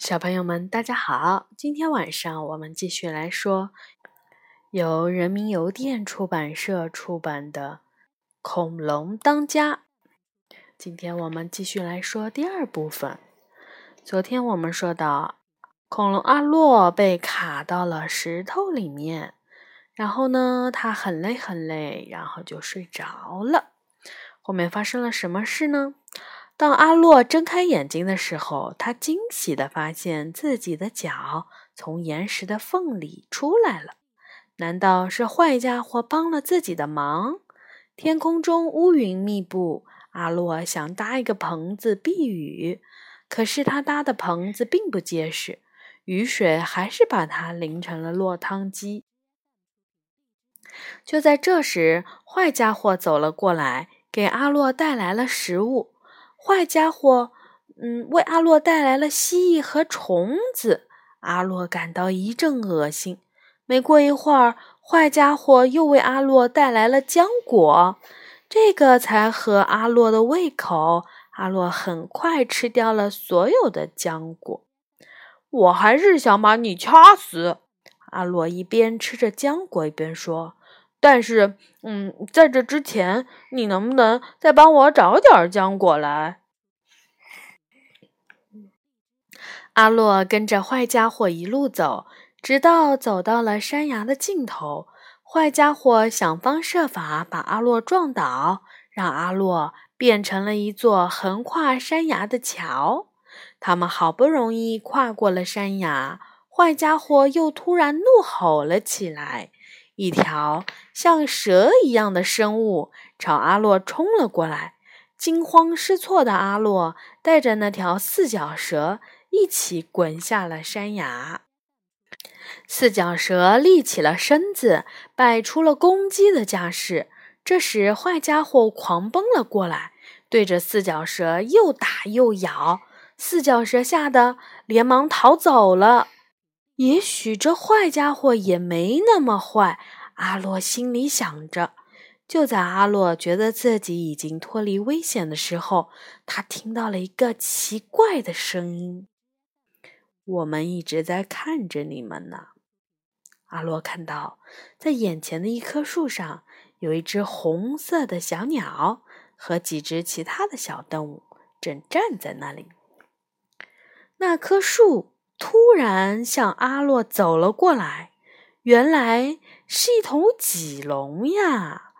小朋友们，大家好！今天晚上我们继续来说由人民邮电出版社出版的《恐龙当家》。今天我们继续来说第二部分。昨天我们说到，恐龙阿洛被卡到了石头里面，然后呢，他很累很累，然后就睡着了。后面发生了什么事呢？当阿洛睁开眼睛的时候，他惊喜地发现自己的脚从岩石的缝里出来了。难道是坏家伙帮了自己的忙？天空中乌云密布，阿洛想搭一个棚子避雨，可是他搭的棚子并不结实，雨水还是把它淋成了落汤鸡。就在这时，坏家伙走了过来，给阿洛带来了食物。坏家伙，嗯，为阿洛带来了蜥蜴和虫子。阿洛感到一阵恶心。没过一会儿，坏家伙又为阿洛带来了浆果，这个才合阿洛的胃口。阿洛很快吃掉了所有的浆果。我还是想把你掐死。阿洛一边吃着浆果一边说。但是，嗯，在这之前，你能不能再帮我找点浆果来？阿洛跟着坏家伙一路走，直到走到了山崖的尽头。坏家伙想方设法把阿洛撞倒，让阿洛变成了一座横跨山崖的桥。他们好不容易跨过了山崖，坏家伙又突然怒吼了起来。一条像蛇一样的生物朝阿洛冲了过来，惊慌失措的阿洛带着那条四脚蛇一起滚下了山崖。四脚蛇立起了身子，摆出了攻击的架势。这时，坏家伙狂奔了过来，对着四脚蛇又打又咬。四脚蛇吓得连忙逃走了。也许这坏家伙也没那么坏，阿洛心里想着。就在阿洛觉得自己已经脱离危险的时候，他听到了一个奇怪的声音：“我们一直在看着你们呢。”阿洛看到，在眼前的一棵树上，有一只红色的小鸟和几只其他的小动物正站在那里。那棵树。突然向阿洛走了过来，原来是一头棘龙呀！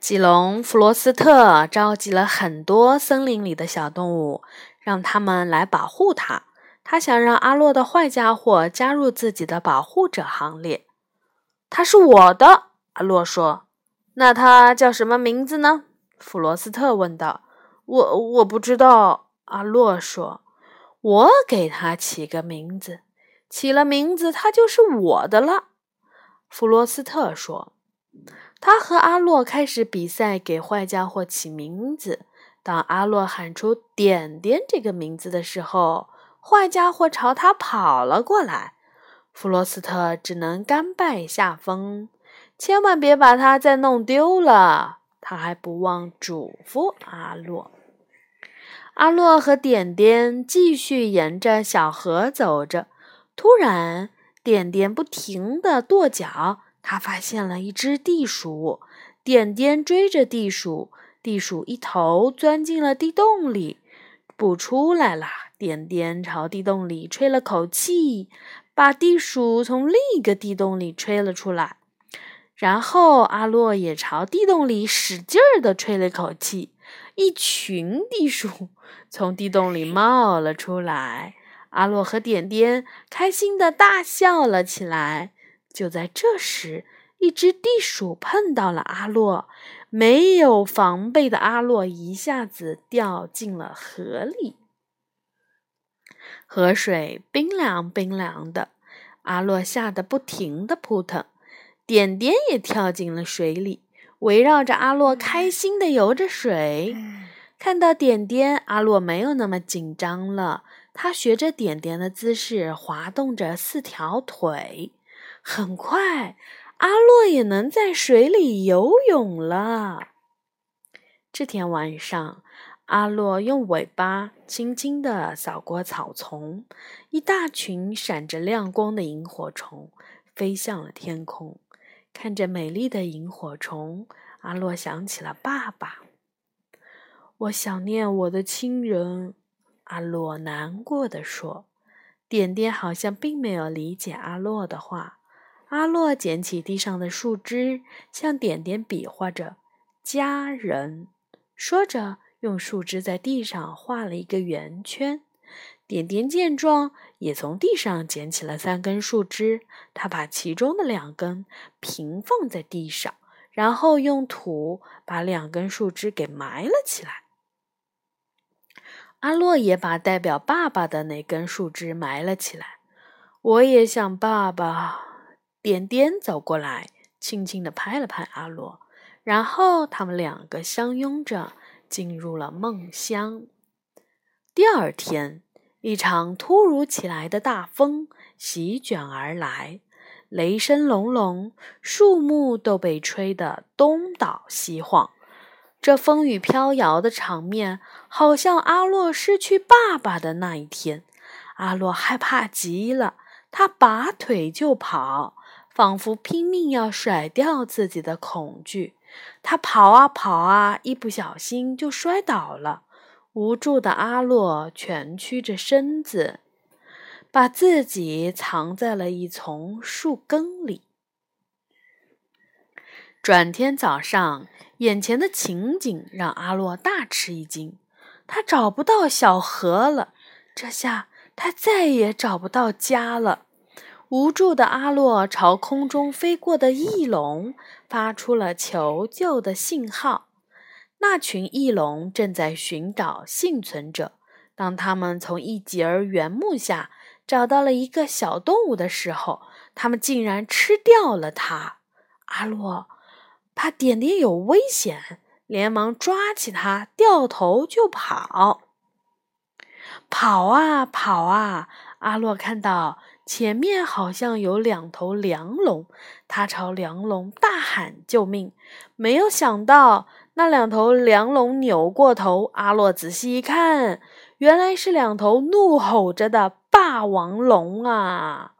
棘龙弗罗斯特召集了很多森林里的小动物，让他们来保护他。他想让阿洛的坏家伙加入自己的保护者行列。他是我的，阿洛说。那他叫什么名字呢？弗罗斯特问道。我我不知道，阿洛说。我给他起个名字，起了名字，他就是我的了。弗罗斯特说：“他和阿洛开始比赛，给坏家伙起名字。当阿洛喊出‘点点’这个名字的时候，坏家伙朝他跑了过来。弗罗斯特只能甘拜下风。千万别把它再弄丢了。他还不忘嘱咐阿洛。”阿洛和点点继续沿着小河走着，突然，点点不停地跺脚。他发现了一只地鼠，点点追着地鼠，地鼠一头钻进了地洞里，不出来了。点点朝地洞里吹了口气，把地鼠从另一个地洞里吹了出来。然后，阿洛也朝地洞里使劲儿地吹了口气。一群地鼠从地洞里冒了出来，阿洛和点点开心的大笑了起来。就在这时，一只地鼠碰到了阿洛，没有防备的阿洛一下子掉进了河里。河水冰凉冰凉的，阿洛吓得不停的扑腾，点点也跳进了水里。围绕着阿洛开心的游着水，看到点点，阿洛没有那么紧张了。他学着点点的姿势，滑动着四条腿。很快，阿洛也能在水里游泳了。这天晚上，阿洛用尾巴轻轻地扫过草丛，一大群闪着亮光的萤火虫飞向了天空。看着美丽的萤火虫，阿洛想起了爸爸。我想念我的亲人，阿洛难过的说。点点好像并没有理解阿洛的话。阿洛捡起地上的树枝，向点点比划着“家人”，说着。用树枝在地上画了一个圆圈，点点见状，也从地上捡起了三根树枝。他把其中的两根平放在地上，然后用土把两根树枝给埋了起来。阿洛也把代表爸爸的那根树枝埋了起来。我也想爸爸。点点走过来，轻轻地拍了拍阿洛，然后他们两个相拥着。进入了梦乡。第二天，一场突如其来的大风席卷而来，雷声隆隆，树木都被吹得东倒西晃。这风雨飘摇的场面，好像阿洛失去爸爸的那一天。阿洛害怕极了，他拔腿就跑，仿佛拼命要甩掉自己的恐惧。他跑啊跑啊，一不小心就摔倒了。无助的阿洛蜷曲着身子，把自己藏在了一丛树根里。转天早上，眼前的情景让阿洛大吃一惊。他找不到小河了，这下他再也找不到家了。无助的阿洛朝空中飞过的翼龙发出了求救的信号。那群翼龙正在寻找幸存者。当他们从一截原木下找到了一个小动物的时候，他们竟然吃掉了它。阿洛怕点点有危险，连忙抓起它，掉头就跑。跑啊跑啊！阿洛看到。前面好像有两头梁龙，他朝梁龙大喊救命。没有想到，那两头梁龙扭过头，阿洛仔细一看，原来是两头怒吼着的霸王龙啊！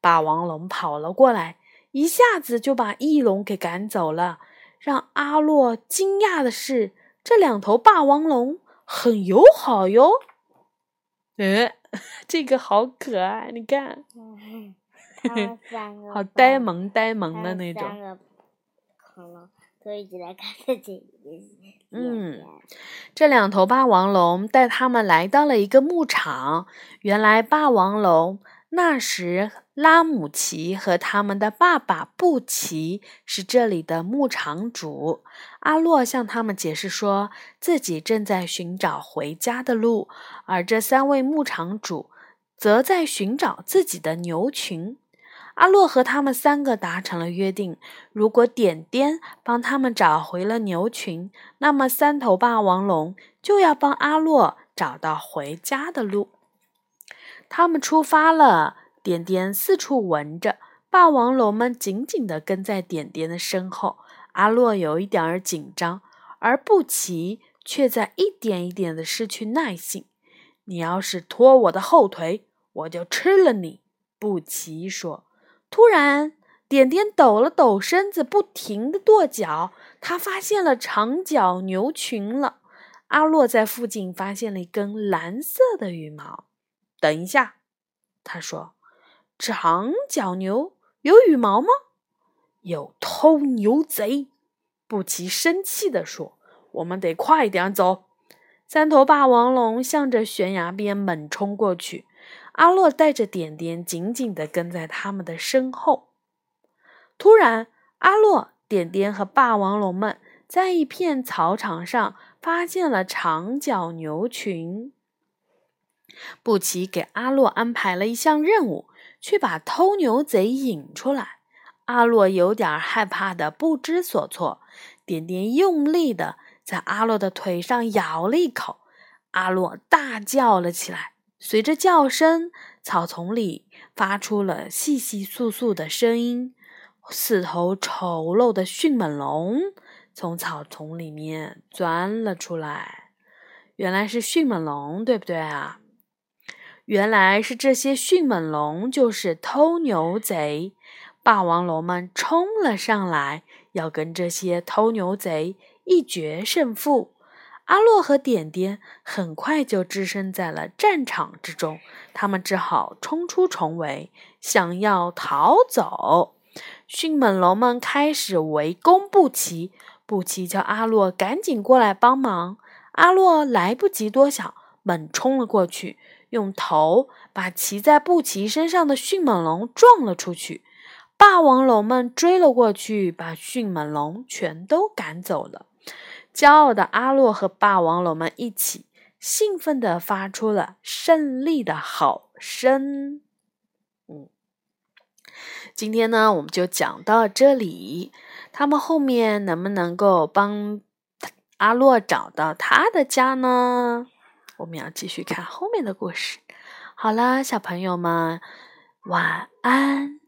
霸王龙跑了过来，一下子就把翼龙给赶走了。让阿洛惊讶的是，这两头霸王龙很友好哟。嗯。这个好可爱，你看，好呆萌呆萌的那种。恐龙都一直在看着这嗯，这两头霸王龙带他们来到了一个牧场。原来霸王龙那时。拉姆齐和他们的爸爸布奇是这里的牧场主。阿洛向他们解释说，自己正在寻找回家的路，而这三位牧场主则在寻找自己的牛群。阿洛和他们三个达成了约定：如果点点帮他们找回了牛群，那么三头霸王龙就要帮阿洛找到回家的路。他们出发了。点点四处闻着，霸王龙们紧紧地跟在点点的身后。阿洛有一点儿紧张，而布奇却在一点一点地失去耐性。你要是拖我的后腿，我就吃了你。”布奇说。突然，点点抖了抖身子，不停地跺脚。他发现了长角牛群了。阿洛在附近发现了一根蓝色的羽毛。等一下，他说。长角牛有羽毛吗？有偷牛贼！布奇生气地说：“我们得快点走。”三头霸王龙向着悬崖边猛冲过去，阿洛带着点点紧紧地跟在他们的身后。突然，阿洛、点点和霸王龙们在一片草场上发现了长角牛群。布奇给阿洛安排了一项任务。去把偷牛贼引出来，阿洛有点害怕的不知所措。点点用力的在阿洛的腿上咬了一口，阿洛大叫了起来。随着叫声，草丛里发出了窸窸窣窣的声音。四头丑陋的迅猛龙从草丛里面钻了出来。原来是迅猛龙，对不对啊？原来是这些迅猛龙就是偷牛贼，霸王龙们冲了上来，要跟这些偷牛贼一决胜负。阿洛和点点很快就置身在了战场之中，他们只好冲出重围，想要逃走。迅猛龙们开始围攻布奇，布奇叫阿洛赶紧过来帮忙。阿洛来不及多想，猛冲了过去，用头把骑在布奇身上的迅猛龙撞了出去。霸王龙们追了过去，把迅猛龙全都赶走了。骄傲的阿洛和霸王龙们一起，兴奋地发出了胜利的吼声。嗯，今天呢，我们就讲到这里。他们后面能不能够帮阿洛找到他的家呢？我们要继续看后面的故事。好了，小朋友们，晚安。